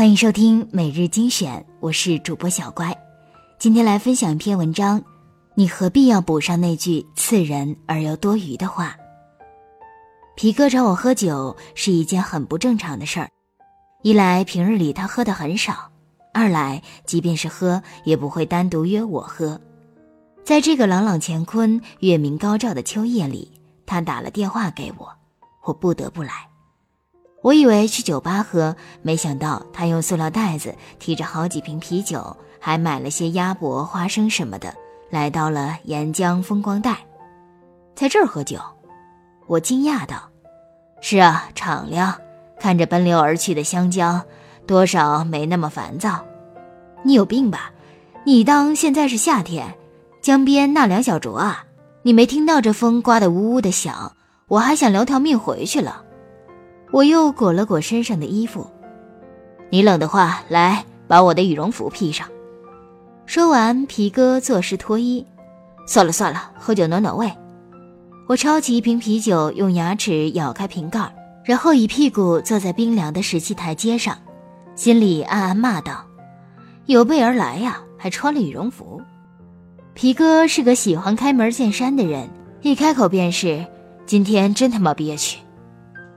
欢迎收听每日精选，我是主播小乖。今天来分享一篇文章，你何必要补上那句刺人而又多余的话？皮哥找我喝酒是一件很不正常的事儿，一来平日里他喝的很少，二来即便是喝也不会单独约我喝。在这个朗朗乾坤、月明高照的秋夜里，他打了电话给我，我不得不来。我以为去酒吧喝，没想到他用塑料袋子提着好几瓶啤酒，还买了些鸭脖、花生什么的，来到了沿江风光带，在这儿喝酒。我惊讶道：“是啊，敞亮，看着奔流而去的香蕉，多少没那么烦躁。你有病吧？你当现在是夏天，江边纳凉小酌啊？你没听到这风刮得呜呜的响，我还想留条命回去了。”我又裹了裹身上的衣服，你冷的话，来把我的羽绒服披上。说完，皮哥作势脱衣。算了算了，喝酒暖暖胃。我抄起一瓶啤酒，用牙齿咬开瓶盖，然后一屁股坐在冰凉的石砌台阶上，心里暗暗骂道：“有备而来呀，还穿了羽绒服。”皮哥是个喜欢开门见山的人，一开口便是：“今天真他妈憋屈。”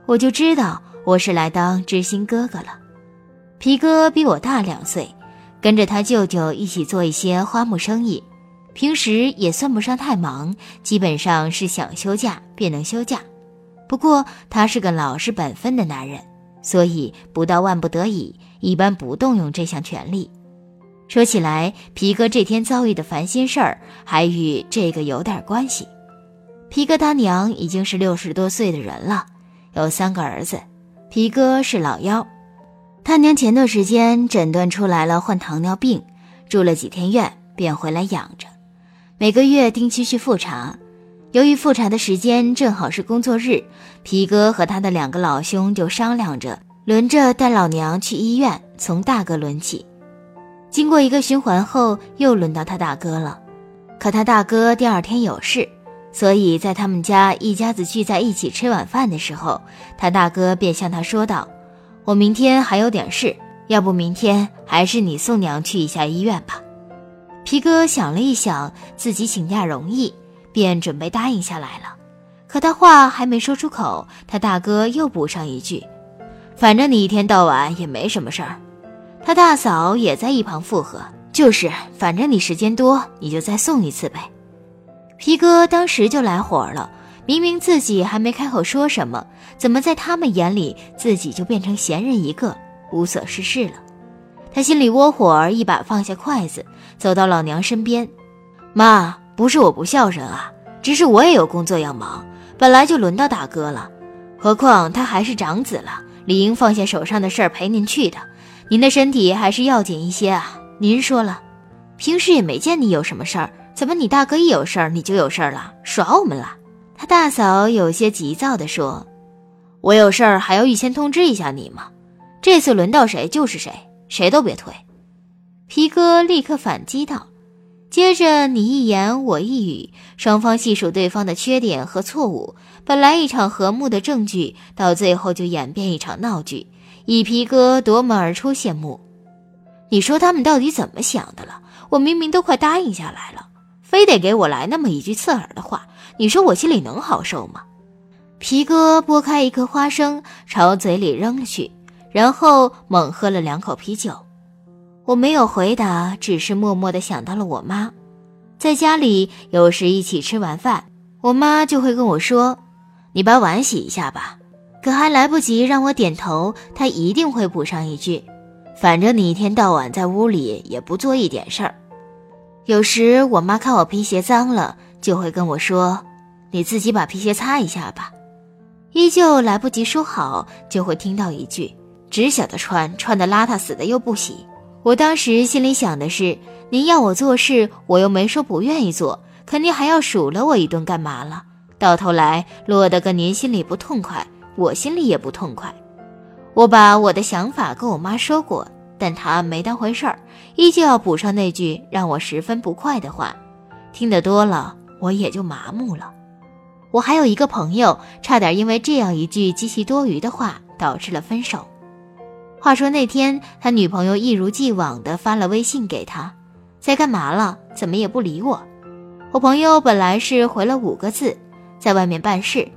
我就知道我是来当知心哥哥了。皮哥比我大两岁，跟着他舅舅一起做一些花木生意，平时也算不上太忙，基本上是想休假便能休假。不过他是个老实本分的男人，所以不到万不得已，一般不动用这项权利。说起来，皮哥这天遭遇的烦心事儿还与这个有点关系。皮哥他娘已经是六十多岁的人了。有三个儿子，皮哥是老幺。他娘前段时间诊断出来了患糖尿病，住了几天院，便回来养着。每个月定期去复查。由于复查的时间正好是工作日，皮哥和他的两个老兄就商量着轮着带老娘去医院，从大哥轮起。经过一个循环后，又轮到他大哥了。可他大哥第二天有事。所以在他们家一家子聚在一起吃晚饭的时候，他大哥便向他说道：“我明天还有点事，要不明天还是你送娘去一下医院吧。”皮哥想了一想，自己请假容易，便准备答应下来了。可他话还没说出口，他大哥又补上一句：“反正你一天到晚也没什么事儿。”他大嫂也在一旁附和：“就是，反正你时间多，你就再送一次呗。”皮哥当时就来火了，明明自己还没开口说什么，怎么在他们眼里自己就变成闲人一个，无所事事了？他心里窝火，一把放下筷子，走到老娘身边：“妈，不是我不孝顺啊，只是我也有工作要忙，本来就轮到大哥了。何况他还是长子了，理应放下手上的事儿陪您去的。您的身体还是要紧一些啊。您说了，平时也没见你有什么事儿。”怎么，你大哥一有事儿你就有事儿了，耍我们了？他大嫂有些急躁地说：“我有事儿还要预先通知一下你吗？这次轮到谁就是谁，谁都别推。”皮哥立刻反击道。接着你一言我一语，双方细数对方的缺点和错误。本来一场和睦的正剧，到最后就演变一场闹剧，以皮哥夺门而出谢幕。你说他们到底怎么想的了？我明明都快答应下来了。非得给我来那么一句刺耳的话，你说我心里能好受吗？皮哥剥开一颗花生，朝嘴里扔去，然后猛喝了两口啤酒。我没有回答，只是默默的想到了我妈。在家里，有时一起吃完饭，我妈就会跟我说：“你把碗洗一下吧。”可还来不及让我点头，她一定会补上一句：“反正你一天到晚在屋里也不做一点事儿。”有时我妈看我皮鞋脏了，就会跟我说：“你自己把皮鞋擦一下吧。”依旧来不及说好，就会听到一句：“只晓得穿，穿的邋遢死的又不洗。”我当时心里想的是：“您要我做事，我又没说不愿意做，肯定还要数了我一顿干嘛了？到头来落得个您心里不痛快，我心里也不痛快。”我把我的想法跟我妈说过。但她没当回事儿，依旧要补上那句让我十分不快的话。听得多了，我也就麻木了。我还有一个朋友，差点因为这样一句极其多余的话导致了分手。话说那天，他女朋友一如既往地发了微信给他，在干嘛了？怎么也不理我？我朋友本来是回了五个字，在外面办事。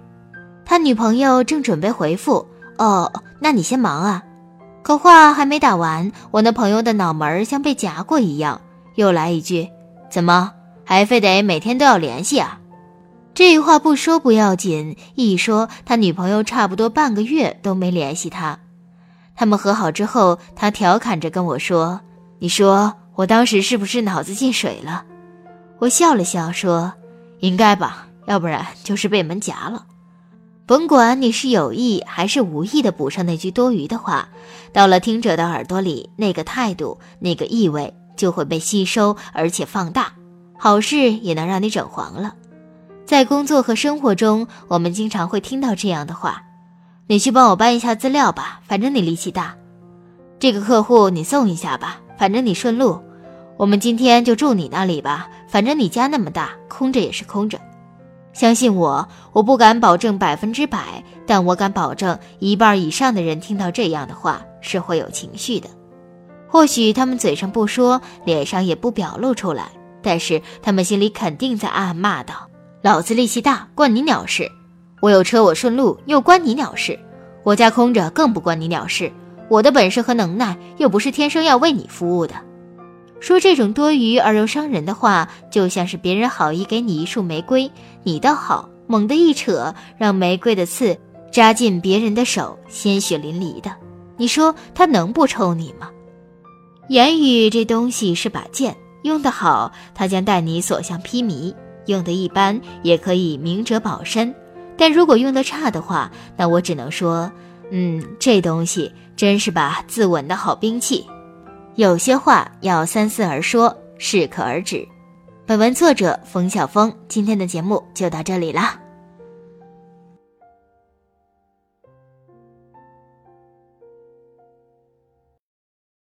他女朋友正准备回复，哦，那你先忙啊。可话还没打完，我那朋友的脑门像被夹过一样，又来一句：“怎么还非得每天都要联系啊？”这话不说不要紧，一说他女朋友差不多半个月都没联系他。他们和好之后，他调侃着跟我说：“你说我当时是不是脑子进水了？”我笑了笑说：“应该吧，要不然就是被门夹了。”甭管你是有意还是无意的补上那句多余的话，到了听者的耳朵里，那个态度、那个意味就会被吸收，而且放大，好事也能让你整黄了。在工作和生活中，我们经常会听到这样的话：“你去帮我搬一下资料吧，反正你力气大；这个客户你送一下吧，反正你顺路；我们今天就住你那里吧，反正你家那么大，空着也是空着。”相信我，我不敢保证百分之百，但我敢保证一半以上的人听到这样的话是会有情绪的。或许他们嘴上不说，脸上也不表露出来，但是他们心里肯定在暗暗骂道：“老子力气大，关你鸟事！我有车，我顺路，又关你鸟事！我家空着，更不关你鸟事！我的本事和能耐，又不是天生要为你服务的。”说这种多余而又伤人的话，就像是别人好意给你一束玫瑰，你倒好，猛地一扯，让玫瑰的刺扎进别人的手，鲜血淋漓的。你说他能不抽你吗？言语这东西是把剑，用得好，它将带你所向披靡；用得一般，也可以明哲保身。但如果用得差的话，那我只能说，嗯，这东西真是把自刎的好兵器。有些话要三思而说，适可而止。本文作者冯晓峰，今天的节目就到这里了。